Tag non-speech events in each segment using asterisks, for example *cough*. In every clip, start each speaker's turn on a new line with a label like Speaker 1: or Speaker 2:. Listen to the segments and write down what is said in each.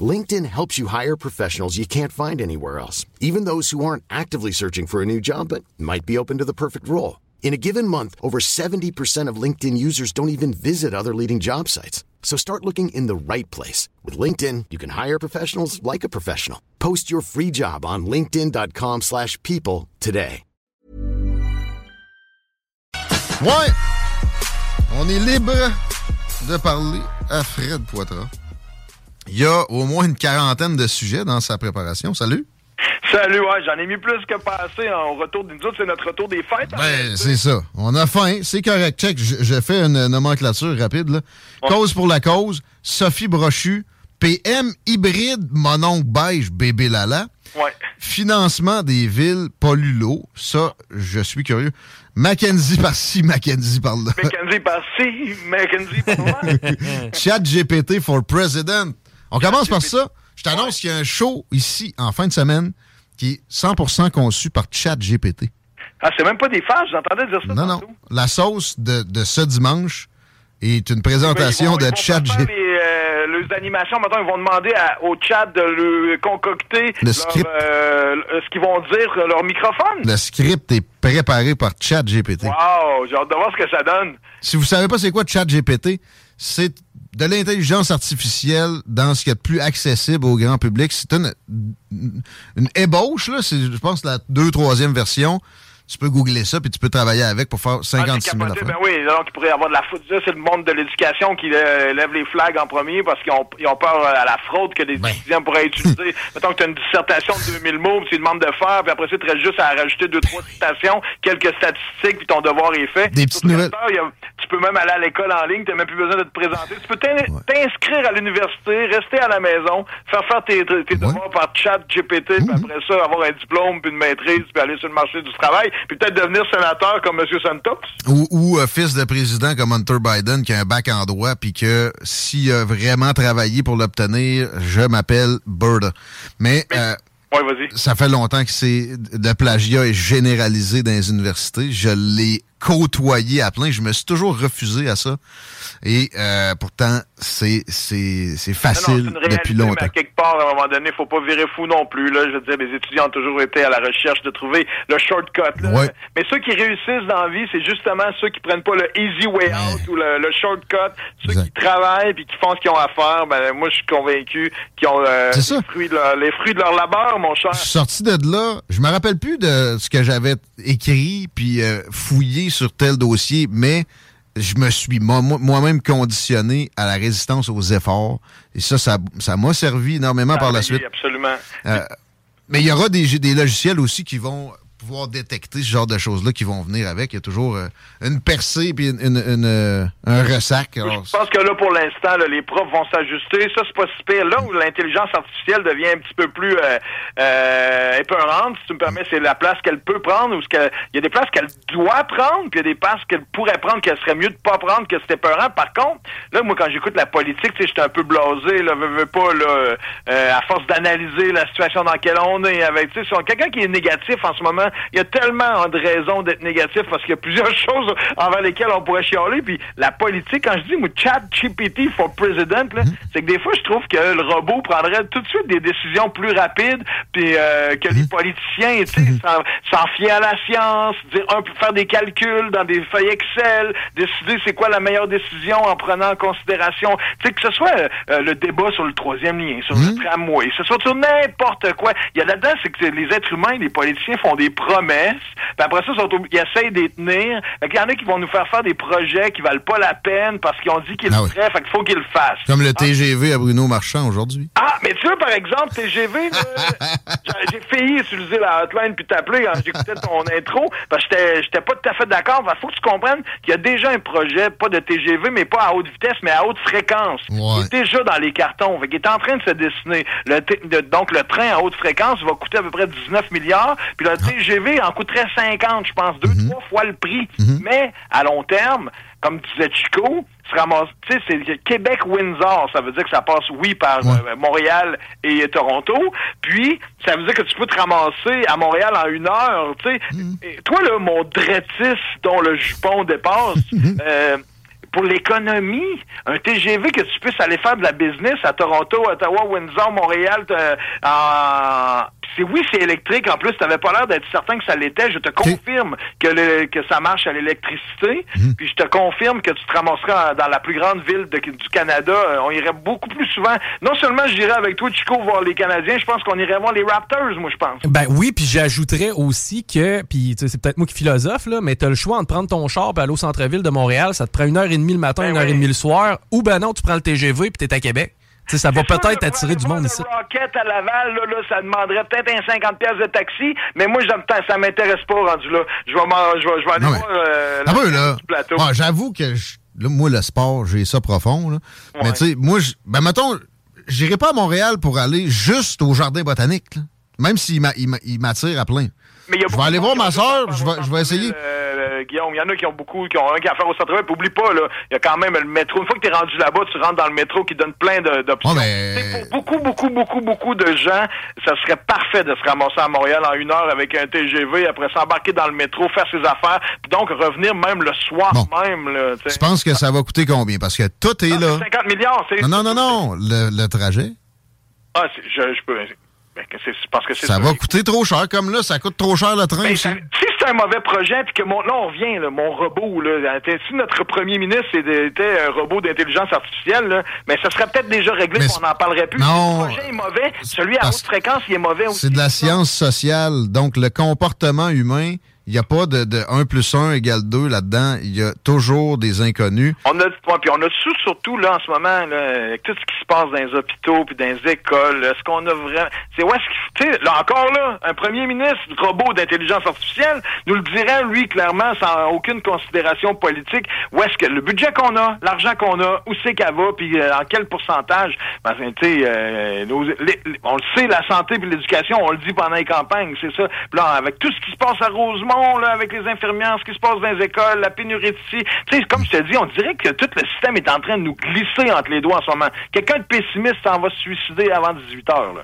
Speaker 1: LinkedIn helps you hire professionals you can't find anywhere else, even those who aren't actively searching for a new job but might be open to the perfect role. In a given month, over 70% of LinkedIn users don't even visit other leading job sites. So start looking in the right place. With LinkedIn, you can hire professionals like a professional. Post your free job on linkedin.com slash people today.
Speaker 2: Ouais! On est libre de parler à Fred Poitras. Il y a au moins une quarantaine de sujets dans sa préparation. Salut!
Speaker 3: Salut, ouais, j'en ai mis plus que passé en retour d'une autres, c'est notre retour des fêtes.
Speaker 2: Ben, c'est ça. On a faim, c'est correct. Check, je, je fais une nomenclature rapide. Là. Cause pour la cause, Sophie Brochu, PM hybride, mononcle beige, bébé lala.
Speaker 3: Ouais.
Speaker 2: Financement des villes, pollulo. Ça, je suis curieux. Mackenzie par-ci, Mackenzie par-là.
Speaker 3: Mackenzie par-ci, Mackenzie par-là. *laughs*
Speaker 2: Chat GPT for President. On commence par ça. Je t'annonce qu'il y a un show ici en fin de semaine qui est 100% conçu par Chat GPT.
Speaker 3: Ah, c'est même pas des fâches, j'entendais dire ça.
Speaker 2: Non, non. La sauce de, de ce dimanche est une présentation
Speaker 3: Ben, Ils vont- ils
Speaker 2: de
Speaker 3: vont
Speaker 2: Chat
Speaker 3: faire
Speaker 2: GPT.
Speaker 3: Les, euh, les animations, maintenant, ils vont demander à- au chat de le concocter
Speaker 2: Le
Speaker 3: leur,
Speaker 2: script.
Speaker 3: euh, ce qu'ils vont dire, euh, leur microphone.
Speaker 2: Le script est préparé par Chat GPT.
Speaker 3: Wow, j'ai hâte de voir ce que ça donne.
Speaker 2: Si vous savez pas c'est quoi Chat GPT, c'est de l'intelligence artificielle dans ce qui est plus accessible au grand public. C'est une, une ébauche, là. C'est, je pense, la deux, troisième version. Tu peux googler ça, puis tu peux travailler avec pour faire 56 000
Speaker 3: Capoté,
Speaker 2: affaires.
Speaker 3: ben oui, donc il pourrait y avoir de la faute. Ça, c'est le monde de l'éducation qui euh, lève les flags en premier parce qu'ils ont, ils ont peur euh, à la fraude que les
Speaker 2: Ben.
Speaker 3: étudiants pourraient utiliser. *laughs* Mettons que tu as une dissertation de 2000 mots, puis tu demandes de faire, puis après ça, tu restes juste à rajouter deux, trois citations, quelques statistiques, puis ton devoir est fait.
Speaker 2: Des petites nouvelles.
Speaker 3: a- tu peux même aller à l'école en ligne, tu n'as même plus besoin de te présenter. Tu peux t'in- t'inscrire à l'université, rester à la maison, faire faire tes, tes devoirs par chat GPT, puis après ça, avoir un diplôme, puis une maîtrise, puis aller sur le marché du travail, puis peut-être devenir sénateur comme M. Santos.
Speaker 2: Ou, ou euh, fils de président comme Hunter Biden qui a un bac en droit puis que s'il a vraiment travaillé pour l'obtenir, je m'appelle Bird. Mais euh,
Speaker 3: Ouais,
Speaker 2: ça fait longtemps que c'est le plagiat est généralisé dans les universités. Je l'ai côtoyé à plein. Je me suis toujours refusé à ça. Et euh, pourtant, c'est c'est c'est
Speaker 3: Non, non,
Speaker 2: facile
Speaker 3: réalité,
Speaker 2: depuis
Speaker 3: mais
Speaker 2: longtemps.
Speaker 3: à quelque part, à un moment donné, faut pas virer fou non plus. Là. Je veux dire, les étudiants ont toujours été à la recherche de trouver le shortcut. là.
Speaker 2: Ouais.
Speaker 3: Mais ceux qui réussissent dans la vie, c'est justement ceux qui prennent pas le easy way out ou le, le shortcut. Ceux
Speaker 2: Exact.
Speaker 3: qui travaillent puis qui font ce qu'ils ont à faire. Ben, moi, je suis convaincu qu'ils ont euh, les, fruits de leur, les fruits de leur labeur, mon cher.
Speaker 2: Je suis sorti de là, je me rappelle plus de ce que j'avais écrit puis euh, fouillé sur tel dossier, mais je me suis moi- moi- moi-même conditionné à la résistance aux efforts. Et ça, ça ça m'a servi énormément par la
Speaker 3: oui,
Speaker 2: suite.
Speaker 3: Absolument.
Speaker 2: Euh, mais il y aura des, des logiciels aussi qui vont pouvoir détecter ce genre de choses-là qui vont venir avec. Il y a toujours euh, une percée puis une, une- une, euh, un ressac. Alors,
Speaker 3: Je pense que là, pour l'instant, là, les profs vont s'ajuster. Ça, c'est pas si pire. Là où l'intelligence artificielle devient un petit peu plus euh, euh, épeurante, si tu me permets, c'est la place qu'elle peut prendre ou ce que il y a des places qu'elle doit prendre, puis il y a des places qu'elle pourrait prendre, qu'elle serait mieux de pas prendre, que c'était épeurant. Par contre, là, moi, quand j'écoute la politique, tu sais, j'étais un peu blasé, là, veux, veux pas, là, euh, à force d'analyser la situation dans laquelle on est, avec, quelqu'un qui est négatif en ce moment, il y a tellement de raisons d'être négatif parce qu'il y a plusieurs *laughs* choses envers lesquelles on pourrait chialer, puis la politique, quand je dis, moi, chat GPT for president, là, c'est que des fois, je trouve que le robot prendrait tout de suite des décisions plus rapides, puis euh, que les politiciens, tu sais, s'en- s'en fier à la science, dire un, faire des calculs dans des feuilles Excel, décider c'est quoi la meilleure décision en prenant en considération, tu sais, que ce soit euh, le débat sur le troisième lien, sur le tramway, que ce soit sur n'importe quoi. Il y a là-dedans, c'est que les êtres humains, les politiciens font des promesses, puis après ça, ils, essayent d'y tenir. Il y en a qui vont nous faire faire des projets qui valent pas la peine parce qu'ils ont dit qu'ils ah le feraient, fait qu'il faut qu'ils le fassent.
Speaker 2: Comme le TGV à Bruno Marchand aujourd'hui.
Speaker 3: Ah, mais tu vois, par exemple, TGV, *laughs* j'ai failli utiliser la hotline puis t'appeler quand j'écoutais ton *laughs* intro, parce que j'étais pas tout à fait d'accord. Il faut que tu comprennes qu'il y a déjà un projet, pas de TGV, mais pas à haute vitesse, mais à haute fréquence. Il est déjà dans les cartons. il est en train de se dessiner. donc, le train à haute fréquence va coûter à peu près 19 milliards, puis le TGV en coûterait 50, je pense, deux, mhm. trois fois le prix. Mhm. Mais, à long terme, comme disait Chico, tu sais, c'est Québec-Windsor, ça veut dire que ça passe, oui, par euh, Montréal et Toronto, puis ça veut dire que tu peux te ramasser à Montréal en une heure, tu sais. Mhm. Toi, là, mon dretis dont le jupon dépasse, *laughs* euh, pour l'économie, un TGV que tu puisses aller faire de la business à Toronto, Ottawa, Windsor, Montréal, en c'est oui, c'est électrique. En plus, tu n'avais pas l'air d'être certain que ça l'était. Je te confirme que, que ça marche à l'électricité. Mhm. Puis je te confirme que tu te ramasseras dans la plus grande ville du Canada. Euh, on irait beaucoup plus souvent. Non seulement je dirais avec toi, Chico, voir les Canadiens, je pense qu'on irait voir les Raptors, moi, je pense.
Speaker 4: Ben oui, puis j'ajouterais aussi que, puis c'est peut-être moi qui philosophe, là, mais tu as le choix entre prendre ton char et aller au centre-ville de Montréal. Ça te prend une heure et demie le matin, ben une heure et demie le soir. Ou ben non, tu prends le TGV puis es à Québec ça va peut-être attirer du monde ici.
Speaker 3: Rocket à Laval, là, là, ça demanderait peut-être un 50 pièces de taxi, mais moi, ça m'intéresse pas rendu là. Je vais, je vais, je aller voir euh,
Speaker 2: là. plateau. J'avoue que là, moi, le sport, j'ai ça profond. Là. Mais tu sais, moi, ben mettons, j'irai pas à Montréal pour aller juste au jardin botanique. Là. Même s'il m'attire à plein. Mais je vais aller voir ma soeur, je vais, je vais essayer.
Speaker 3: Euh, Guillaume, il y en a qui ont beaucoup, qui ont un qui a à faire au centre-ville. Puis oublie pas, là, il y a quand même le métro. Une fois que tu es rendu là-bas, tu rentres dans le métro qui donne plein d'options. Pour beaucoup, beaucoup, beaucoup, beaucoup de gens, ça serait parfait de se ramasser à Montréal en une heure avec un TGV, après s'embarquer dans le métro, faire ses affaires, puis donc revenir même le soir même. Là,
Speaker 2: tu penses que ça va coûter combien? Parce que tout est ah, là.
Speaker 3: 50 millions, c'est...
Speaker 2: Non, non, non, non. Le, le trajet?
Speaker 3: Ah, je, je peux... Ben, parce que
Speaker 2: ça, va coûter trop cher, comme là, ça coûte trop cher le train ben,
Speaker 3: Si c'est un mauvais projet, puis que mon, là, on vient, mon robot, là, si notre premier ministre était un robot d'intelligence artificielle, là, mais ça serait peut-être déjà réglé, on n'en parlerait plus.
Speaker 2: Non,
Speaker 3: le projet est mauvais, celui à haute fréquence, il est mauvais aussi.
Speaker 2: C'est de la science sociale, donc le comportement humain il n'y a pas de, de 1 plus 1 égale 2 là-dedans. Il y a toujours des inconnus.
Speaker 3: On a, puis on a su surtout là en ce moment, là, avec tout ce qui se passe dans les hôpitaux puis dans les écoles, est-ce qu'on a vraiment. C'est où est-ce qu'il. Là encore là, un premier ministre robot d'intelligence artificielle nous le dirait, lui, clairement, sans aucune considération politique, où est-ce que le budget qu'on a, l'argent qu'on a, où c'est qu'elle va, puis euh, en quel pourcentage? Ben, tu sais, euh, on le sait, la santé puis l'éducation, on le dit pendant les campagnes, c'est ça. là, avec tout ce qui se passe à Rosemont, avec les infirmières, ce qui se passe dans les écoles, la pénurie de Tu sais, comme je te dis, on dirait que tout le système est en train de nous glisser entre les doigts en ce moment. Quelqu'un de pessimiste s'en va se suicider avant 18 heures, là.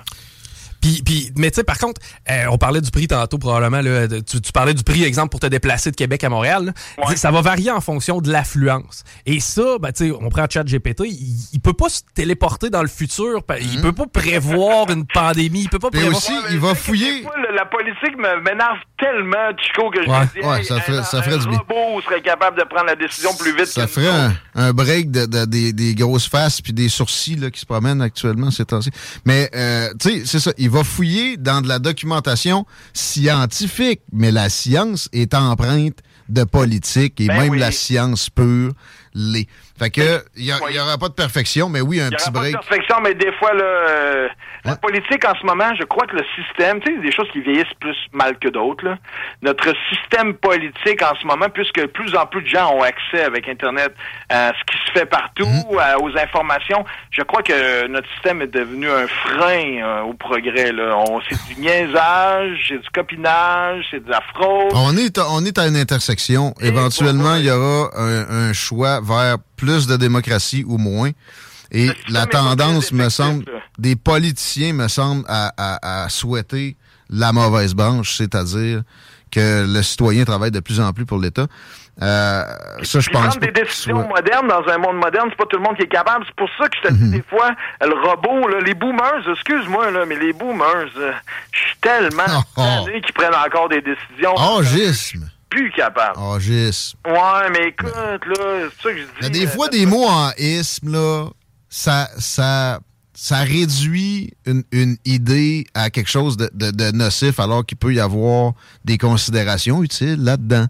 Speaker 4: Puis, puis, mais tu sais, par contre, euh, on parlait du prix tantôt probablement. Là, tu, tu, parlais du prix, exemple, pour te déplacer de Québec à Montréal. Ça va varier en fonction de l'affluence. Et ça, ben, tu sais, on prend Chat GPT, il, il, peut pas se téléporter dans le futur. Il mhm. peut pas prévoir une pandémie. Il peut pas prévoir.
Speaker 2: aussi, il va fouiller.
Speaker 3: la politique m'énerve tellement, Chico, que je
Speaker 2: me dis, ouais, ça, ferait, ça ferait
Speaker 3: du bien. robot serait capable de prendre la décision plus vite.
Speaker 2: Ça ferait un, un, break de, de, des, des, grosses faces puis des sourcils là, qui se promènent actuellement ces temps-ci. Mais, euh, tu sais, c'est ça. Il va fouiller dans de la documentation scientifique, mais la science est empreinte de politique et ben même la science pure l'est. Fait que, il n'y aura pas de perfection, mais oui, un petit break. Il
Speaker 3: n'y aura pas de perfection, mais des fois, là, euh, la politique, en ce moment, je crois que le système, tu sais, des choses qui vieillissent plus mal que d'autres. Notre système politique, en ce moment, puisque plus en plus de gens ont accès avec Internet à ce qui se fait partout, mm-hmm. aux informations, je crois que notre système est devenu un frein euh, au progrès, là. c'est du niaisage, c'est du copinage, c'est de la fraude.
Speaker 2: On est, on est à une intersection. Éventuellement, il y aura un choix vers plus de démocratie ou moins. Et la tendance, me semble, des politiciens, me semble, à, souhaiter la mauvaise branche, c'est-à-dire que le citoyen travaille de plus en plus pour l'État. Euh, ça, je pense.
Speaker 3: Prendre des décisions modernes dans un monde moderne, c'est pas tout le monde qui est capable. C'est pour ça que je te dis mhm. des fois, le robot, les boomers, excuse-moi, là, mais les boomers, euh, je suis tellement *laughs* oh, oh. qui prennent encore des décisions.
Speaker 2: Oh, gisme
Speaker 3: plus capable.
Speaker 2: Oh, gis.
Speaker 3: Ouais, mais écoute, là, c'est ça que je dis.
Speaker 2: Il y a des fois, des mots en isme, là, ça, ça, ça réduit une, une, idée à quelque chose de, de, de nocif alors qu'il peut y avoir des considérations utiles là-dedans.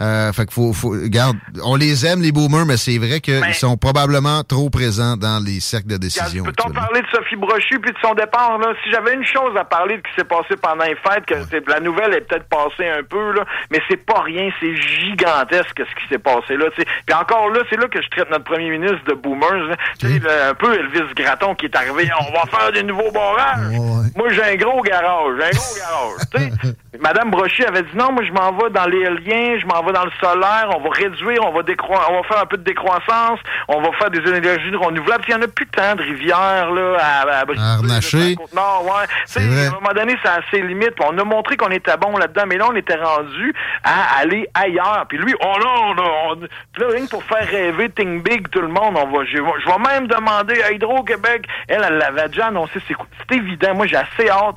Speaker 2: Euh, fait qu'il faut, faut, regarde, on les aime, les boomers, mais c'est vrai qu'ils sont probablement trop présents dans les cercles de décision.
Speaker 3: Peut-on parler de Sophie Brochu puis de son départ, là? Si j'avais une chose à parler de ce qui s'est passé pendant les fêtes, que la nouvelle est peut-être passée un peu, là, mais c'est pas rien, c'est gigantesque ce qui s'est passé là, Puis encore là, c'est là que je traite notre premier ministre de boomers, un peu Elvis Gratton qui est arrivé, on va faire des nouveaux barrages. Moi, j'ai un gros garage, un gros garage. *laughs* Madame Brochu avait dit non, moi, je m'en vais dans les liens, je m'en vais dans le solaire, on va réduire, on va décroître, on va faire un peu de décroissance, on va faire des énergies renouvelables. Il n'y en a plus tant de rivières là, à, à,
Speaker 2: à Arnacher.
Speaker 3: Non, ouais. À un moment donné, c'est assez limite. On a montré qu'on était bon là-dedans, mais là, on était rendu à aller ailleurs. Puis lui, oh non, on, là, rien pour faire rêver Think Big tout le monde, on va, je, vais même demander à Hydro-Québec. Elle, elle l'avait déjà annoncé. C'est évident. Moi, j'ai assez hâte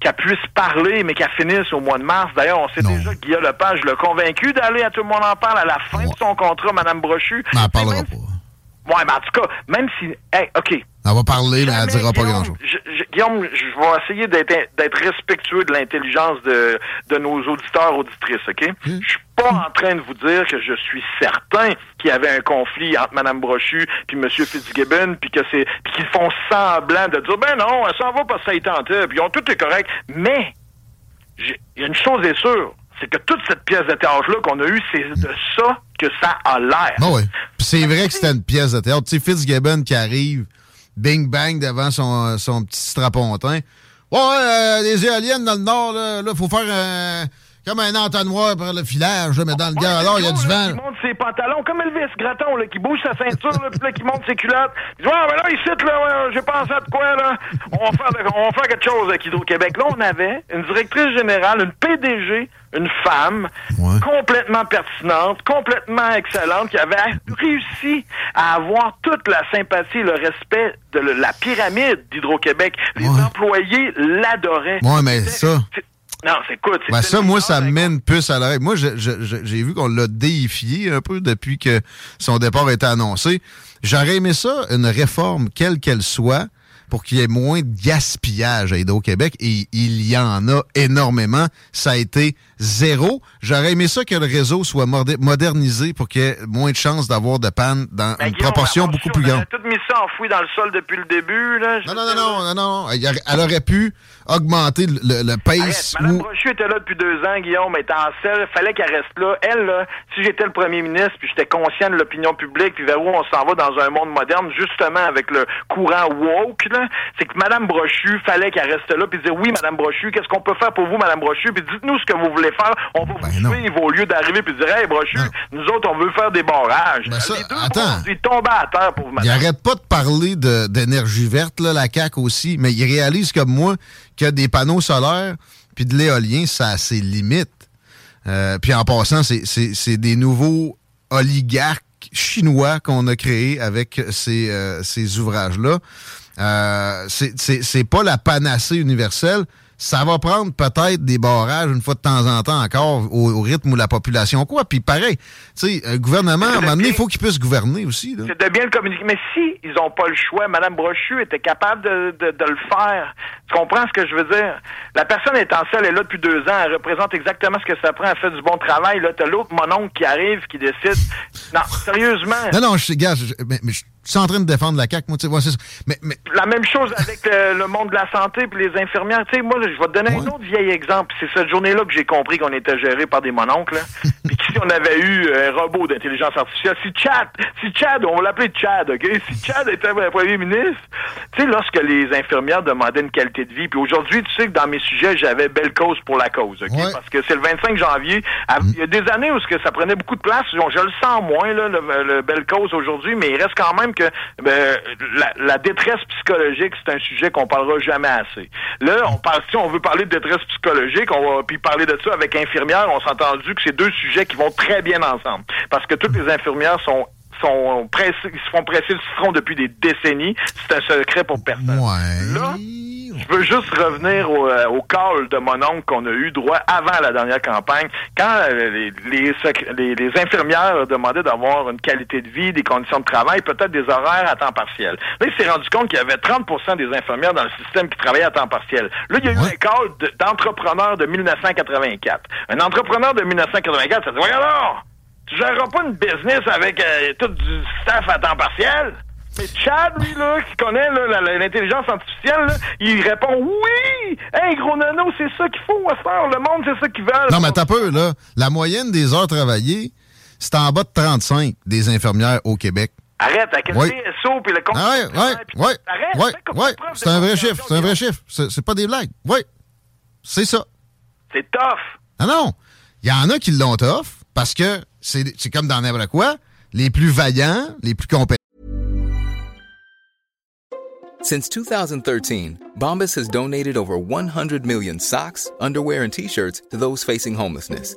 Speaker 3: qu'elle puisse parler, mais qu'elle finisse au mois de mars. D'ailleurs, on sait déjà que Guillaume Lepage l'a convaincu d'aller à Tout le monde en parle à la fin de son contrat, Madame Brochu.
Speaker 2: Mais elle parlera pas.
Speaker 3: Ouais, mais en tout cas, même si... Hey, OK.
Speaker 2: Elle va parler, mais elle dira pas grand-chose.
Speaker 3: Guillaume, je vais essayer d'être respectueux de l'intelligence de, de nos auditeurs, auditrices, OK? Je suis pas en train de vous dire que je suis certain qu'il y avait un conflit entre Mme Brochu puis M. Fitzgibbon, puis que c'est qu'ils font semblant de dire ben non, elle s'en va parce que ça y tentait, puis tout est correct. Mais il y a une chose est sûre, c'est que toute cette pièce de théâtre-là qu'on a eue, c'est de ça que ça a l'air.
Speaker 2: Ben oui. c'est vrai que c'était une pièce de théâtre. Tu sais, Fitzgibbon qui arrive, bing bang devant son, son petit strapontin. Ouais, euh, les éoliennes dans le nord, là, il faut faire un comme un entonnoir par le filage, mais dans le gars, alors, il y a du vent.
Speaker 3: Qui monte ses pantalons, comme Elvis Gratton, là, qui bouge sa ceinture, là, puis là, qui monte ses culottes. Il dit, ah, ben là, ici, là, j'ai pensé à de quoi, là. On va faire, on va faire quelque chose avec Hydro-Québec. Là, on avait une directrice générale, une PDG, une femme complètement pertinente, complètement excellente, qui avait réussi à avoir toute la sympathie et le respect de la pyramide d'Hydro-Québec. Les employés l'adoraient.
Speaker 2: Ouais, mais ça...
Speaker 3: Non, c'est cool.
Speaker 2: Ben ça, moi, ça mène plus à l'oreille. Moi, j'ai vu qu'on l'a déifié un peu depuis que son départ a été annoncé. J'aurais aimé ça, une réforme, quelle qu'elle soit, pour qu'il y ait moins de gaspillage à Hydro-Québec. Et il y en a énormément. Ça a été zéro. J'aurais aimé ça que le réseau soit modernisé pour qu'il y ait moins de chances d'avoir de panne dans ben, une proportion beaucoup plus grande.
Speaker 3: On a tout mis ça enfoui dans le sol depuis le début. Là,
Speaker 2: non, non, non, non, non, Elle aurait pu augmenter le, le pace.
Speaker 3: Madame Brochu était là depuis deux ans, Guillaume, était en selle. Fallait qu'elle reste là. Elle, là, si j'étais le premier ministre, puis j'étais conscient de l'opinion publique, puis vers où on s'en va dans un monde moderne, justement avec le courant woke, c'est que Madame Brochu, fallait qu'elle reste là, puis dire oui, Madame Brochu, qu'est-ce qu'on peut faire pour vous, Madame Brochu, puis dites-nous ce que vous voulez faire. On va ben vous suivre au lieu d'arriver puis dire hey Brochu, nous autres on veut faire des barrages.
Speaker 2: Ben ça, attends.
Speaker 3: Ils tombent à terre pour
Speaker 2: Madame. Il arrête pas de parler d'énergie verte là, la CAC aussi, mais il réalise comme moi que des panneaux solaires puis de l'éolien, ça a ses limites. Euh, puis en passant, c'est des nouveaux oligarques chinois qu'on a créés avec ces, euh, ces ouvrages-là. Euh, c'est pas la panacée universelle ça va prendre peut-être des barrages une fois de temps en temps encore au, rythme où la population quoi. Puis pareil, tu sais, un gouvernement, à un moment donné, il faut qu'il puisse gouverner aussi.
Speaker 3: C'est de bien le communiquer. Mais si ils n'ont pas le choix, Mme Brochu était capable de, de, le faire. Tu comprends ce que je veux dire? La personne étant seule, elle est là depuis deux ans, elle représente exactement ce que ça prend, elle fait du bon travail. Là, t'as l'autre mononcle qui arrive, qui décide. Non, sérieusement.
Speaker 2: Non, non, je, gars, mais, mais je suis en train de défendre la CAQ, moi, tu sais, mais, mais...
Speaker 3: La même chose avec le monde de la santé et les infirmières. Tu sais, moi, je vais te donner un autre vieil exemple. C'est cette journée-là que j'ai compris qu'on était géré par des mononcles. puis *laughs* si on avait eu un robot d'intelligence artificielle, si Chad, si Chad, on va l'appeler Chad, OK? Si Chad était premier ministre, tu sais, lorsque les infirmières demandaient une qualité de vie, puis aujourd'hui, tu sais que dans mes sujets, j'avais belle cause pour la cause, OK? Parce que c'est le 25 janvier. Mm. Il y a des années où ça prenait beaucoup de place. Je le sens moins, là, le, le belle cause aujourd'hui, mais il reste quand même que ben, la, détresse psychologique, c'est un sujet qu'on parlera jamais assez. Là, on parle, si on veut parler de détresse psychologique, on va puis parler de ça avec infirmières, on s'est entendu que c'est deux sujets qui vont très bien ensemble. Parce que toutes les infirmières sont sont pressés, ils se font presser le citron depuis des décennies. C'est un secret pour personne.
Speaker 2: Ouais.
Speaker 3: Là, Je veux juste revenir au, euh, au call de mon oncle qu'on a eu droit avant la dernière campagne, quand euh, les, les, les, les infirmières demandaient d'avoir une qualité de vie, des conditions de travail, peut-être des horaires à temps partiel. Là, il s'est rendu compte qu'il y avait 30% des infirmières dans le système qui travaillaient à temps partiel. Là, il y a eu un call de- d'entrepreneur de 1984. Un entrepreneur de 1984, ça dit, voyons alors, tu géreras pas une business avec euh, tout du staff à temps partiel? Mais Chad, lui, là, qui connaît l'intelligence artificielle, là, il répond oui! Hey, gros nano, c'est ça qu'il faut à faire. Le monde, c'est ça qu'ils veulent.
Speaker 2: Non, mais t'as peu, là. La moyenne des heures travaillées, c'est en bas de 35 des infirmières au Québec.
Speaker 3: Arrête avec le
Speaker 2: Oui.
Speaker 3: TSO puis le compte.
Speaker 2: Ah ouais, ouais,
Speaker 3: puis-
Speaker 2: ouais,
Speaker 3: Arrête,
Speaker 2: ouais, ouais. C'est un vrai chiffre, c'est un vrai chiffre. C'est c'est pas des blagues. Oui, c'est ça.
Speaker 3: C'est tough.
Speaker 2: Ah non, il y en a qui l'ont tough parce que c'est comme dans n'importe. Les plus vaillants, les plus compétents.
Speaker 5: Since 2013, Bombas has donated over 100 million socks, underwear, and t shirts to those facing homelessness.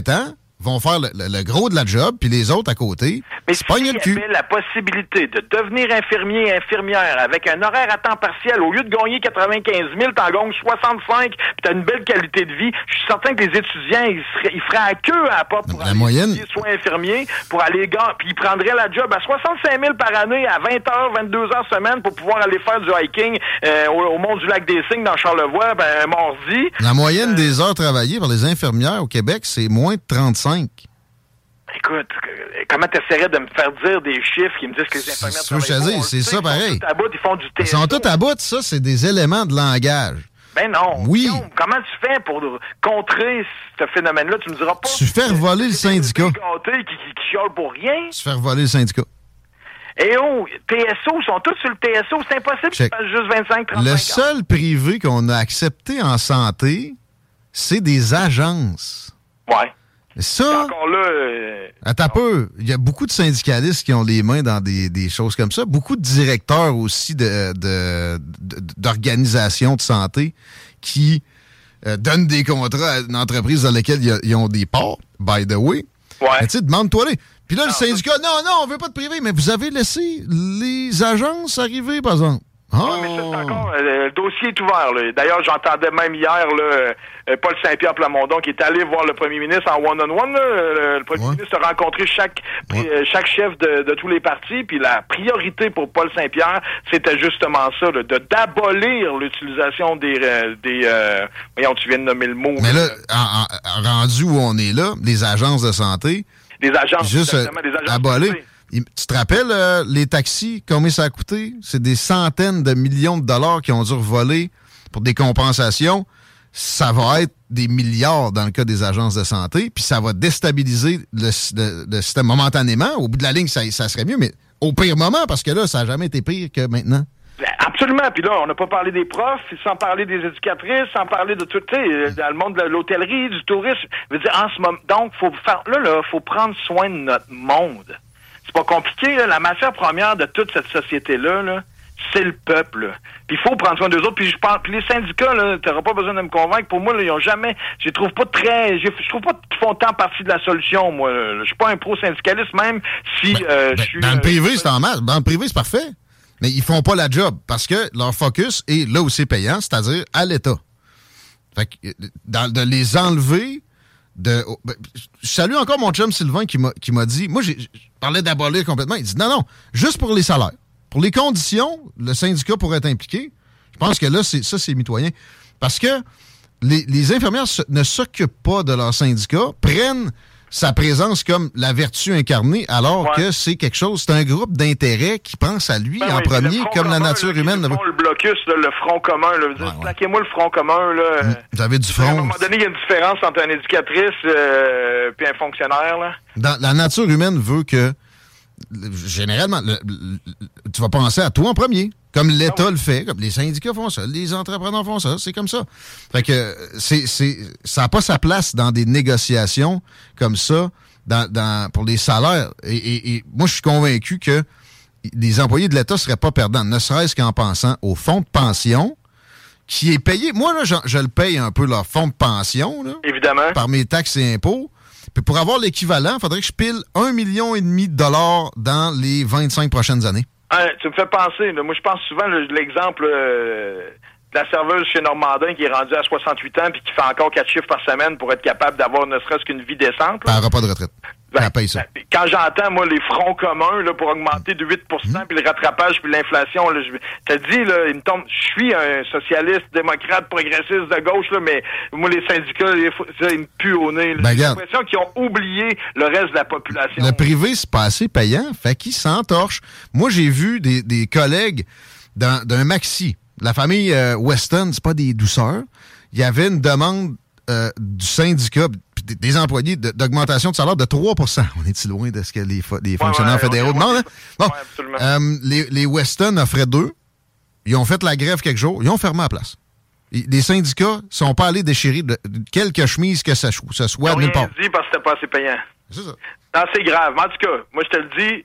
Speaker 1: ¿Está?
Speaker 2: Vont faire le, le- le gros de la job, puis les autres à côté,
Speaker 3: Mais
Speaker 2: pas
Speaker 3: s'il y avait la possibilité de devenir infirmier, infirmière avec un horaire à temps partiel, au lieu de gagner 95 000, t'en gagnes 65, puis t'as une belle qualité de vie, je suis certain que les étudiants, ils, seraient, ils feraient à queue à la porte pour
Speaker 2: La
Speaker 3: aller
Speaker 2: moyenne-
Speaker 3: étudier, soit infirmier, pour aller gagner, puis ils prendraient la job à 65 000 par année, à 20 heures, 22 heures semaine, pour pouvoir aller faire du hiking euh, au, au mont du lac des Cygnes dans Charlevoix, ben, mardi.
Speaker 2: La moyenne des heures travaillées par les infirmières au Québec, c'est moins de 35.
Speaker 3: Écoute, comment t'essaierais de me faire dire des chiffres qui me disent que les infirmières
Speaker 2: que je te dis, c'est ça
Speaker 3: ils font
Speaker 2: pareil.
Speaker 3: tout à bout, ils font du
Speaker 2: Ils sont tous à bout, ça, c'est des éléments de langage.
Speaker 3: Ben non.
Speaker 2: Oui.
Speaker 3: Comment tu fais pour contrer ce phénomène-là? Tu me diras pas.
Speaker 2: Tu fais voler le syndicat.
Speaker 3: qui, qui, qui chiolent pour rien.
Speaker 2: Se faire voler le syndicat.
Speaker 3: Et oh, TSO, ils sont tous sur le TSO. C'est impossible qu'ils fassent juste 25, 35
Speaker 2: Le
Speaker 3: ans.
Speaker 2: seul privé qu'on a accepté en santé, c'est des agences.
Speaker 3: Ouais.
Speaker 2: Ça,
Speaker 3: Encore là, euh,
Speaker 2: attends un peu, il y a beaucoup de syndicalistes qui ont les mains dans des, des choses comme ça. Beaucoup de directeurs aussi de- de- de- d'organisations de, santé qui euh, donnent des contrats à une entreprise dans laquelle ils ont des parts, by the way.
Speaker 3: ouais.
Speaker 2: Tu sais, demande-toi les. Puis là, le syndicat, non, non, on veut pas de privé, mais vous avez laissé les agences arriver, par exemple.
Speaker 3: Ouais, mais ça, c'est encore, euh, le dossier est ouvert. là. D'ailleurs, j'entendais même hier là, euh, Paul Saint-Pierre Plamondon qui est allé voir le premier ministre en one-on-one. là. Le, le premier
Speaker 2: Ouais.
Speaker 3: ministre a rencontré chaque,
Speaker 2: Ouais.
Speaker 3: euh, chaque chef de, de tous les partis. Puis la priorité pour Paul Saint-Pierre, c'était justement ça, là, de d'abolir l'utilisation des... des euh, voyons, tu viens de nommer le mot.
Speaker 2: Mais là, en- en- rendu où on est là, les agences de santé,
Speaker 3: des agences.
Speaker 2: juste
Speaker 3: des agences
Speaker 2: abolir.
Speaker 3: privées.
Speaker 2: Il- Tu te rappelles euh, les taxis, combien ça a coûté? C'est des centaines de millions de dollars qui ont dû voler pour des compensations. Ça va être des milliards dans le cas des agences de santé, puis ça va déstabiliser le, le- le système momentanément. Au bout de la ligne, ça, ça serait mieux, mais au pire moment, parce que là, ça n'a jamais été pire que maintenant.
Speaker 3: Ben, Absolument. Puis là, on n'a pas parlé des profs, sans parler des éducatrices, sans parler de tout, tu sais, euh, dans le monde de l'hôtellerie, du tourisme. Je veux dire, en ce moment, donc, faut faire, là, là, faut prendre soin de notre monde. C'est pas compliqué, là. La matière première de toute cette société-là, là, c'est le peuple. Puis il faut prendre soin d'eux autres. Puis je puis les syndicats, là, t'auras pas besoin de me convaincre. Pour moi, là, ils ont jamais, je trouve pas très, je je trouve pas qu'ils font tant partie de la solution, moi. Je suis pas un pro-syndicaliste, même si euh, je
Speaker 2: Ben,
Speaker 3: suis.
Speaker 2: dans le
Speaker 3: euh,
Speaker 2: privé, c'est en masse. Dans le privé, c'est parfait. Mais ils font pas la job parce que leur focus est là où c'est payant, c'est-à-dire à l'État. Fait que, euh, dans- de les enlever, oh, ben, je salue encore mon chum Sylvain qui m'a dit. Moi, je parlais d'abolir complètement. Il dit non, non, juste pour les salaires. Pour les conditions, le syndicat pourrait être impliqué. Je pense que là, ça, c'est mitoyen. Parce que les, les infirmières ne s'occupent pas de leur syndicat, prennent sa présence comme la vertu incarnée, alors
Speaker 3: Ouais.
Speaker 2: que c'est quelque chose, c'est un groupe d'intérêt qui pense à lui
Speaker 3: Ben
Speaker 2: en
Speaker 3: oui,
Speaker 2: premier,
Speaker 3: front
Speaker 2: comme la nature humaine.
Speaker 3: Le, front, le blocus, là, le front commun. Là,
Speaker 2: Ouais, ouais.
Speaker 3: Plaquez-moi le front commun. Là,
Speaker 2: Vous avez du
Speaker 3: À un
Speaker 2: front.
Speaker 3: moment donné, il y a une différence entre un éducatrice euh, puis un fonctionnaire. Là.
Speaker 2: Dans, la nature humaine veut que, le- généralement, le- le- tu vas penser à toi en premier, comme l'État
Speaker 3: Ah
Speaker 2: le fait, comme les syndicats font ça, les entrepreneurs font ça, c'est comme ça. Fait que c'est, c'est, ça n'a pas sa place dans des négociations comme ça, dans, dans, pour les salaires. Et, et- et moi, je suis convaincu que les employés de l'État seraient pas perdants, ne serait-ce qu'en pensant au fonds de pension qui est payé. Moi, là, je, je le paye un peu, leur fonds de pension, là
Speaker 3: Évidemment.
Speaker 2: par mes taxes et impôts. Puis pour avoir l'équivalent, il faudrait que je pile un million et demi de dollars dans les 25 prochaines années.
Speaker 3: Hein, tu me fais penser. là, moi, je pense souvent le- l'exemple euh, de la serveuse chez Normandin qui est rendue à 68 ans puis qui fait encore quatre chiffres par semaine pour être capable d'avoir ne serait-ce qu'une vie décente.
Speaker 2: Elle n'aura pas de retraite.
Speaker 3: Ben,
Speaker 2: paye ça.
Speaker 3: ben, Quand j'entends, moi, les fronts communs là, pour augmenter de 8%
Speaker 2: Hum.
Speaker 3: puis le rattrapage, puis l'inflation, je te dis, là, il me tombe, je suis un socialiste, démocrate, progressiste de gauche, là, mais moi, les syndicats, ça, ils me puent au nez.
Speaker 2: Ben,
Speaker 3: J'ai l'impression qu'ils ont oublié le reste de la population.
Speaker 2: Le privé, c'est pas assez payant, fait qu'ils s'entorchent. Moi, j'ai vu des, des collègues d'un maxi. La famille euh, Weston, c'est pas des douceurs. Il y avait une demande euh, du syndicat, puis des, employés, d'augmentation de salaire de 3% On est-tu loin de ce que les, fo- les fonctionnaires
Speaker 3: ouais,
Speaker 2: fédéraux demandent? hein? Bon,
Speaker 3: Ouais, absolument.
Speaker 2: euh, les, les Weston offraient deux. Ils ont fait la grève quelques jours. Ils ont fermé la place. Les syndicats sont pas allés déchirer de, quelque chemise que ce
Speaker 3: Ils
Speaker 2: soit nulle part.
Speaker 3: dit parce que c'était pas assez payant.
Speaker 2: C'est ça.
Speaker 3: C'est grave. En tout cas, moi, je te le dis,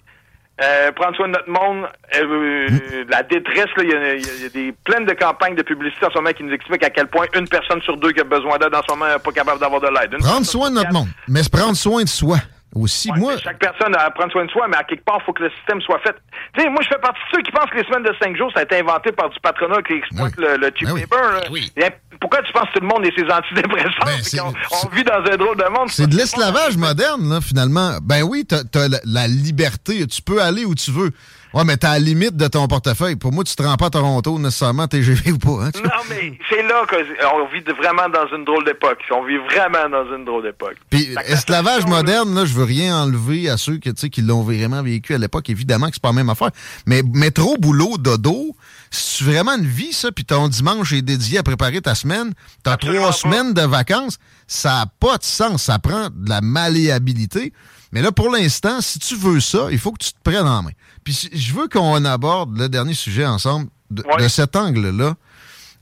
Speaker 3: euh, prendre soin de notre monde, euh,
Speaker 2: Hmm.
Speaker 3: la détresse, il y a, y y des pleines de campagnes de publicité en ce moment qui nous expliquent à quel point une personne sur deux qui a besoin d'aide en ce moment n'est pas capable d'avoir de l'aide.
Speaker 2: Prendre soin de notre
Speaker 3: quatre-
Speaker 2: monde, mais se prendre soin de soi aussi.
Speaker 3: Ouais,
Speaker 2: Moi,
Speaker 3: Chaque personne a à prendre soin de soi, mais à quelque part, il faut que le système soit fait. Tu sais, moi, je fais partie de ceux qui pensent que les semaines de cinq jours, ça a été inventé par du patronat qui exploite
Speaker 2: Oui.
Speaker 3: le, le cheap
Speaker 2: Ben oui.
Speaker 3: labor. là.
Speaker 2: Ben oui.
Speaker 3: Pourquoi tu penses que tout le monde est ses antidépresseurs?
Speaker 2: Ben,
Speaker 3: on, vit dans un drôle de monde?
Speaker 2: c'est de l'esclavage moderne, là, finalement. Ben oui, t'as as la liberté. Tu peux aller où tu veux. Ouais, mais t'as la limite de ton portefeuille. Pour moi, tu te rends pas à Toronto nécessairement, TGV ou pas. Hein.
Speaker 3: Non, mais c'est là qu'on vit vraiment dans une drôle d'époque. On vit vraiment dans une drôle d'époque.
Speaker 2: Puis
Speaker 3: La
Speaker 2: esclavage moderne, là, je veux rien enlever à ceux que, qui l'ont vraiment vécu à l'époque. Évidemment que c'est pas la même affaire. Mais métro, boulot, dodo, c'est vraiment une vie, ça? Puis ton dimanche est dédié à préparer ta semaine. T'as trois
Speaker 3: pas.
Speaker 2: semaines de vacances. Ça n'a pas de sens. Ça prend de la malléabilité. Mais là, pour l'instant, si tu veux ça, il faut que tu te prennes en main. Puis si- je veux qu'on aborde le dernier sujet ensemble de,
Speaker 3: Ouais.
Speaker 2: de cet angle-là.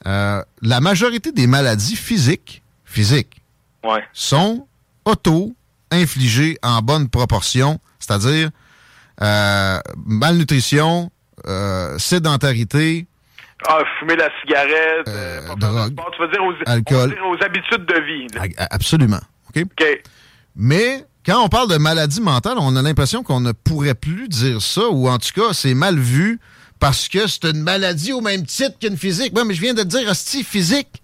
Speaker 2: Euh, la majorité des maladies physiques, physiques,
Speaker 3: Ouais.
Speaker 2: sont auto-infligés en bonne proportion, c'est-à-dire euh, malnutrition, euh, sédentarité,
Speaker 3: Ah, fumer la cigarette,
Speaker 2: Euh, drogue,
Speaker 3: de sport. Tu veux dire aux,
Speaker 2: alcool.
Speaker 3: dire aux habitudes de vie. là.
Speaker 2: absolument. OK. Mais quand on parle de maladie mentale, on a l'impression qu'on ne pourrait plus dire ça, ou en tout cas, c'est mal vu parce que c'est une maladie au même titre qu'une physique. Oui, mais je viens de te dire, hostie, physique,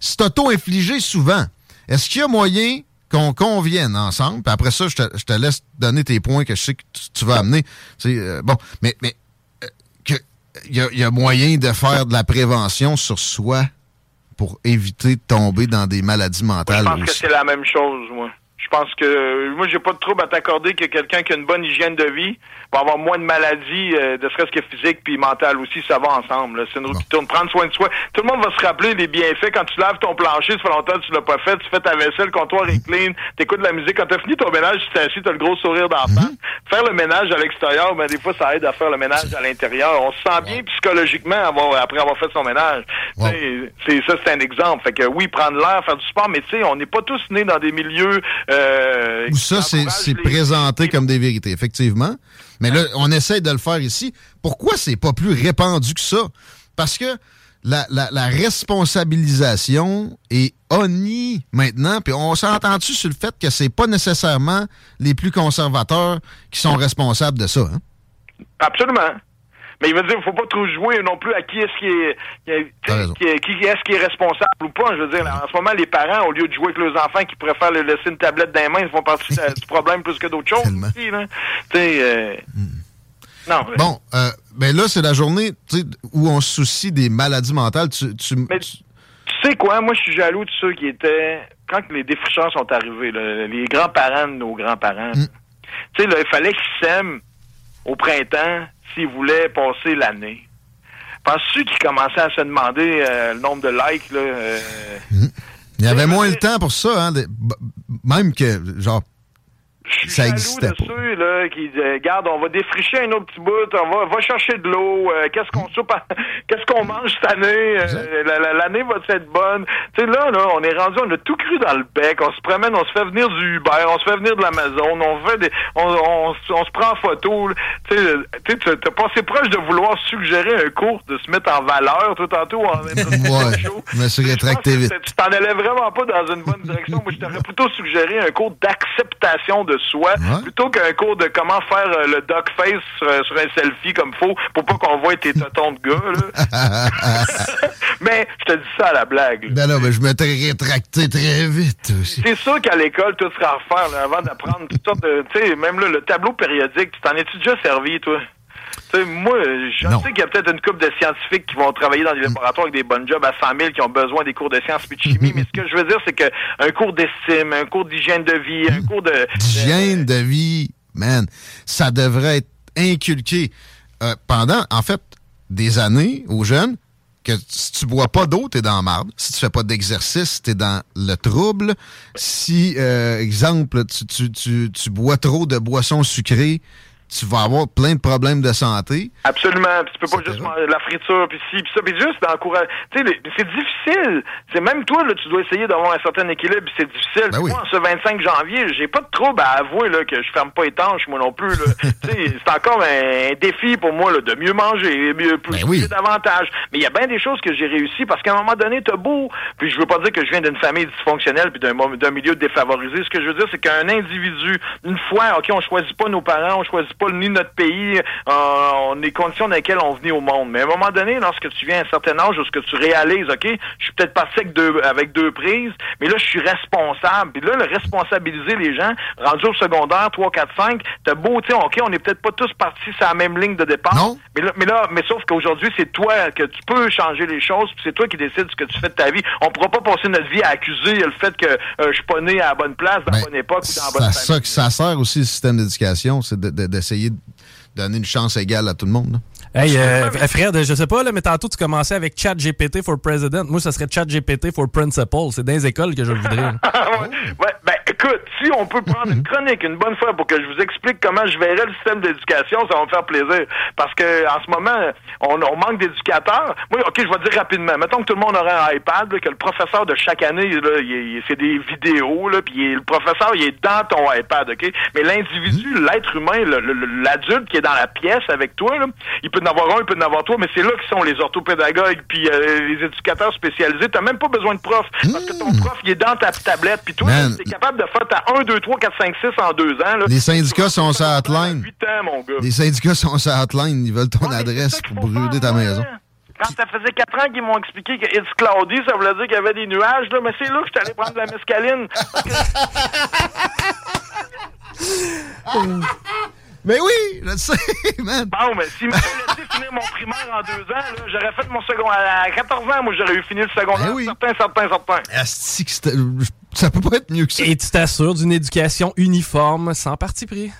Speaker 2: c'est auto-infligé souvent. Est-ce qu'il y a moyen qu'on convienne ensemble, puis après ça, je te, je te laisse donner tes points que je sais que tu, tu vas amener. Euh, bon, mais, mais euh, il y a, il y a moyen de faire de la prévention sur soi pour éviter de tomber dans des maladies
Speaker 3: Moi, je
Speaker 2: mentales
Speaker 3: pense que c'est la même chose, moi. Je pense que moi j'ai pas de trouble à t'accorder que quelqu'un qui a une bonne hygiène de vie va avoir moins de maladies, euh, de serait-ce que physique puis mentale aussi, ça va ensemble. C'est une roue qui tourne. Prendre soin de soi. Tout le monde va se rappeler les bienfaits quand tu laves ton plancher, ça fait longtemps que tu l'as pas fait, tu fais ta vaisselle, le comptoir est clean, t'écoutes de la musique. Quand t'as fini ton ménage, tu t'es assis, t'as le gros sourire d'enfant. Faire le ménage à l'extérieur, ben des fois ça aide à faire le ménage à l'intérieur. On se sent bien psychologiquement avoir- après avoir fait son ménage.
Speaker 2: Wow.
Speaker 3: C'est ça, c'est un exemple. Fait que oui, prendre l'air, faire du sport, mais tu sais, on n'est pas tous nés dans des milieux euh,
Speaker 2: Où ça, c'est présenté comme des vérités, effectivement. Mais là, on essaie de le faire ici. Pourquoi c'est pas plus répandu que ça? Parce que la, la, la responsabilisation est honnie maintenant, puis on s'entend-tu sur le fait que c'est pas nécessairement les plus conservateurs qui sont responsables de ça, hein?
Speaker 3: Absolument. Mais il veut dire, faut pas trop jouer non plus à qui est-ce qui est, qui est- qui est- qui est-ce qui est responsable ou pas. Je veux dire, en ce moment, les parents, au lieu de jouer avec leurs enfants qui préfèrent leur laisser une tablette dans les mains, ils font partie du problème plus que d'autres choses. Aussi, là. Euh, non.
Speaker 2: Bon, euh, ben là, c'est la journée où on se soucie des maladies mentales. Tu, tu-
Speaker 3: Mais-
Speaker 2: tu-
Speaker 3: Tu sais quoi, moi je suis jaloux de ceux qui étaient quand les défricheurs sont arrivés, là, les grands-parents de nos grands-parents.
Speaker 2: Mm.
Speaker 3: Tu sais, il fallait qu'ils s'aiment au printemps s'ils voulaient passer l'année. Penses-tu qu'ils commençaient à se demander euh, le nombre de likes, là? euh,
Speaker 2: Il y avait moins le temps pour ça, hein. de- même que, genre,
Speaker 3: Je suis
Speaker 2: Ça existait
Speaker 3: de
Speaker 2: pas.
Speaker 3: ceux là, qui disent Regarde, on va défricher un autre petit bout, on va, va chercher de l'eau, euh, qu'est-ce qu'on soupe à- *laughs* qu'est-ce qu'on mange cette année, euh, l'année va être bonne. Tu sais, là, là, on est rendu, on a tout cru dans le bec, on se promène, on se fait venir du Uber, on se fait venir de l'Amazon, on fait des. on, on, se- on se prend en photo. Tu sais, t'as- passé proche de vouloir suggérer un cours de se mettre en valeur tout tantôt en *laughs*
Speaker 2: ouais, je me suis rétracté vite.
Speaker 3: Tu t'en allais vraiment pas dans une bonne direction. Moi, je t'aurais plutôt suggéré un cours d'acceptation de soi
Speaker 2: Ouais.
Speaker 3: plutôt qu'un cours de comment faire euh, le duck face sur, euh, sur un selfie comme faut pour pas qu'on voit tes totons de gars. Là. *laughs* Mais je te dis ça à la blague. là.
Speaker 2: Ben là, ben, je m'étais rétracté très vite aussi.
Speaker 3: C'est sûr qu'à l'école, tout sera à refaire là, avant d'apprendre toutes sortes de. Tu sais, même là, le tableau périodique, tu t'en es-tu déjà servi, toi? Tu sais, moi, je
Speaker 2: Non.
Speaker 3: sais qu'il y a peut-être une couple de scientifiques qui vont travailler dans des laboratoires avec des bonnes jobs à 100 000 qui ont besoin des cours de sciences et de chimie, mais ce que je veux dire, c'est que un cours d'estime, un cours d'hygiène de vie, un cours de...
Speaker 2: D'hygiène de vie, man, ça devrait être inculqué euh, pendant, en fait, des années aux jeunes que si tu bois pas d'eau, t'es dans la marde. Si tu fais pas d'exercice, t'es dans le trouble. Si, euh, exemple, tu, tu, tu, tu bois trop de boissons sucrées, tu vas avoir plein de problèmes de santé.
Speaker 3: Absolument. Puis tu peux pas juste manger la friture, puis ci, puis ça, puis juste d'encourager. Tu sais, c'est difficile. C'est même toi, là, tu dois essayer d'avoir un certain équilibre, c'est difficile.
Speaker 2: Ben oui.
Speaker 3: Moi, ce 25 janvier, j'ai pas de trouble à avouer là, que je ferme pas étanche, moi non plus. *laughs* c'est encore un défi pour moi là, de mieux manger, mieux plus
Speaker 2: Ben oui.
Speaker 3: davantage. Mais il y a bien des choses que j'ai réussi parce qu'à un moment donné, t'as beau. Puis je veux pas dire que je viens d'une famille dysfonctionnelle puis d'un milieu défavorisé. Ce que je veux dire, c'est qu'un individu, une fois, ok, on choisit pas nos parents, on choisit pas ni notre pays, euh, on est conditions dans lesquelles on venait au monde. Mais à un moment donné, lorsque tu viens à un certain âge, où ce que tu réalises, ok, je suis peut-être parti avec deux avec deux prises, mais là je suis responsable. Puis là, le responsabiliser les gens, rendu au secondaire, 3, 4, 5, t'as beau, tu ok, on n'est peut-être pas tous partis sur la même ligne de départ.
Speaker 2: Non.
Speaker 3: Mais là, mais là, mais sauf qu'aujourd'hui, c'est toi que tu peux changer les choses, puis c'est toi qui décides ce que tu fais de ta vie. On pourra pas passer notre vie à accuser le fait que euh, je suis pas né à la bonne place, dans la
Speaker 2: Ben,
Speaker 3: bonne époque ou dans la bonne
Speaker 2: à
Speaker 3: famille.
Speaker 2: ça que ça sert aussi le système d'éducation, c'est de- de- d'essayer de donner une chance égale à tout le monde. là.
Speaker 4: Hey, euh, Fred, je sais pas, là, mais tantôt, tu commençais avec Chat GPT for President. Moi, ça serait Chat GPT for Principal. C'est dans les écoles que je le voudrais. *laughs*
Speaker 3: Ouais, ben écoute, si on peut prendre une chronique une bonne fois pour que je vous explique comment je verrais le système d'éducation, ça va me faire plaisir. Parce que en ce moment, on, on manque d'éducateurs. Moi, ok, je vais dire rapidement. Mettons que tout le monde aurait un iPad, là, que le professeur de chaque année, là, il, il- c'est des vidéos, là, puis le professeur, il est dans ton iPad, ok? Mais l'individu, l'être humain, l'adulte qui est dans la pièce avec toi, là, il peut en avoir un, il peut en avoir trois, mais c'est là que sont les orthopédagogues puis euh, les éducateurs spécialisés. T'as même pas besoin de prof, parce que ton prof, il est dans ta tablette, puis toi, t'es capable de faire ta 1, 2, 3, 4, 5, 6 en deux ans. Là.
Speaker 2: Les syndicats sont sur hotline.
Speaker 3: 8 ans, mon gars.
Speaker 2: Les syndicats sont sur hotline, ils veulent ton
Speaker 3: Ouais,
Speaker 2: adresse pour brûler ta
Speaker 3: ouais.
Speaker 2: maison.
Speaker 3: Quand ça faisait 4 ans qu'ils m'ont expliqué que It's cloudy, ça voulait dire qu'il y avait des nuages, là, mais c'est là que je suis allé prendre de la mescaline. *laughs*
Speaker 2: Mais oui, je le sais, man.
Speaker 3: Bon, mais s'il m'avait laissé finir mon primaire en deux ans, j'aurais fait mon secondaire. À 14 ans, moi, j'aurais eu fini le secondaire.
Speaker 2: Ben oui.
Speaker 3: Certain, certain, certain.
Speaker 2: Asti que c'était- ça peut pas être mieux que ça.
Speaker 4: Et tu t'assures d'une éducation uniforme sans parti pris.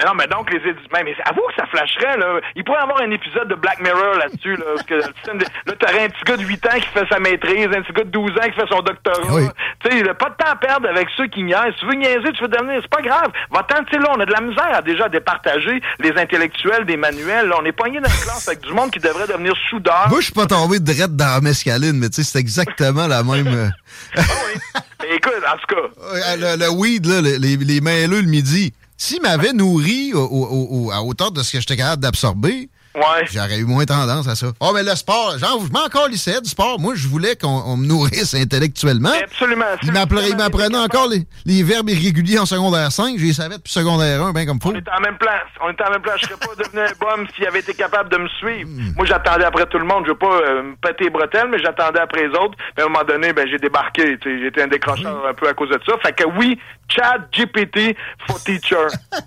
Speaker 3: Mais non, mais donc, les éducateurs. Mais, mais avoue que ça flasherait, là. Il pourrait y avoir un épisode de Black Mirror là-dessus, là. Parce que là, t'aurais un petit gars de 8 ans qui fait sa maîtrise, un petit gars de 12 ans qui fait son doctorat.
Speaker 2: Oui.
Speaker 3: Tu sais, il a pas de temps à perdre avec ceux qui niaisent. Tu veux niaiser, tu veux devenir. C'est pas grave. Va-t'en, tu sais, là, on a de la misère à déjà départager les intellectuels des manuels. Là, on est pogné dans la classe avec du monde qui devrait devenir soudeur.
Speaker 2: Moi, je suis pas tombé direct dans la mescaline, mais tu sais, c'est exactement la même. euh, *laughs*
Speaker 3: Ah oui. Mais écoute, en tout cas.
Speaker 2: le, le weed, là, le- les, les le midi. S'il m'avait nourri au- au- au- à hauteur de ce que j'étais capable d'absorber,
Speaker 3: Ouais.
Speaker 2: j'aurais eu moins tendance à ça. Oh, mais le sport, genre, je m'en encore lycée du sport. Moi, je voulais qu'on on me nourrisse intellectuellement.
Speaker 3: Absolument.
Speaker 2: Il m'apprenait encore les, les verbes irréguliers en secondaire 5. J'ai les savais depuis secondaire 1, bien comme faut.
Speaker 3: On était en même place. On était en même place. Je serais pas devenu un bum s'il avait été capable de me suivre.
Speaker 2: Hmm.
Speaker 3: Moi, j'attendais après tout le monde. Je veux pas euh, me péter les bretelles, mais j'attendais après les autres. Puis à un moment donné, ben, j'ai débarqué. été un décrocheur
Speaker 2: Hmm.
Speaker 3: un peu à cause de ça. Fait que oui, Chad GPT for teacher. *laughs*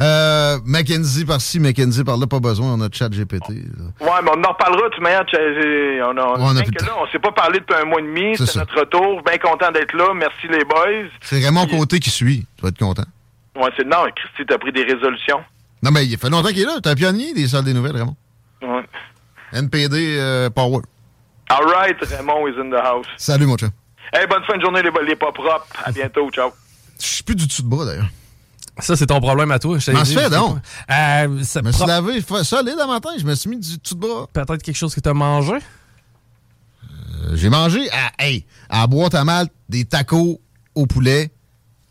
Speaker 2: Euh, Mackenzie par-ci, Mackenzie par-là, pas besoin, on a chat GPT.
Speaker 3: Ouais, mais on en reparlera, tu manière. On a,
Speaker 2: on a
Speaker 3: que là, on s'est pas parlé depuis un mois et demi, c'est notre retour, bien content d'être là, merci les boys.
Speaker 2: C'est Raymond Côté qui suit, tu vas être content.
Speaker 3: Ouais, c'est non, Christy, t'as pris des résolutions.
Speaker 2: Non, mais il fait longtemps qu'il est là, t'es un pionnier des salles des nouvelles, Raymond.
Speaker 3: Ouais.
Speaker 2: NPD euh, Power.
Speaker 3: All right, Raymond is in the house.
Speaker 2: Salut, mon chat.
Speaker 3: Hey, bonne fin de journée, les, les pas propres. À bientôt, ciao.
Speaker 2: Je suis plus du tout de bras, d'ailleurs.
Speaker 4: Ça, c'est ton problème à toi.
Speaker 2: Je Comment se fait, donc?
Speaker 4: Euh,
Speaker 2: je me suis lavé solide le matin, je me suis mis du tout de bras.
Speaker 4: Peut-être quelque chose que t'as mangé?
Speaker 2: Euh, j'ai mangé à, hey, à boîte à mal des tacos au poulet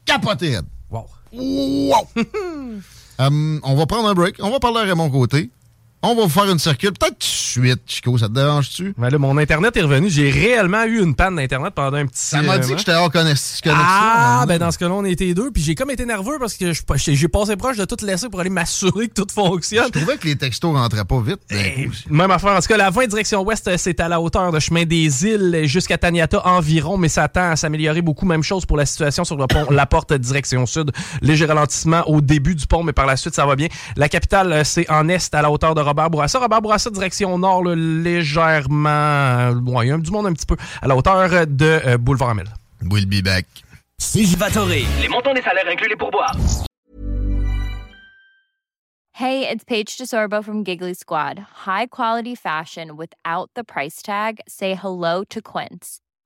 Speaker 2: capoté.
Speaker 4: Wow.
Speaker 2: Wow! *laughs* Euh, on va prendre un break. On va parler à mon côté. On va vous faire une circuit. Peut-être suite, Chico, ça te dérange-tu?
Speaker 4: Mais là, mon Internet est revenu. J'ai réellement eu une panne d'Internet pendant un petit...
Speaker 2: Ça m'a dit que j'étais hors connexion.
Speaker 4: Ah, ben dans ce cas-là, on était deux. Puis j'ai comme été nerveux parce que j'ai passé proche de tout laisser pour aller m'assurer que tout fonctionne.
Speaker 2: Je trouvais que les textos rentraient pas vite.
Speaker 4: Eh, même affaire. En tout cas, la 20 direction ouest, c'est à la hauteur de chemin des îles jusqu'à Taniata environ, mais ça tend à s'améliorer beaucoup. Même chose pour la situation sur le pont La Porte direction sud. Léger ralentissement au début du pont, mais par la suite, ça va bien. La capitale, c'est en est à la hauteur de Robert Bourassa. Robert Bourassa, direction nord, légèrement. Euh, il y a du monde un petit peu à la hauteur de euh, Boulevard Amel.
Speaker 2: We'll be back.
Speaker 6: Vatoré. Les montants des salaires inclus les pourboires.
Speaker 7: Hey, it's Paige DeSorbo from Giggly Squad. High quality fashion without the price tag. Say hello to Quince.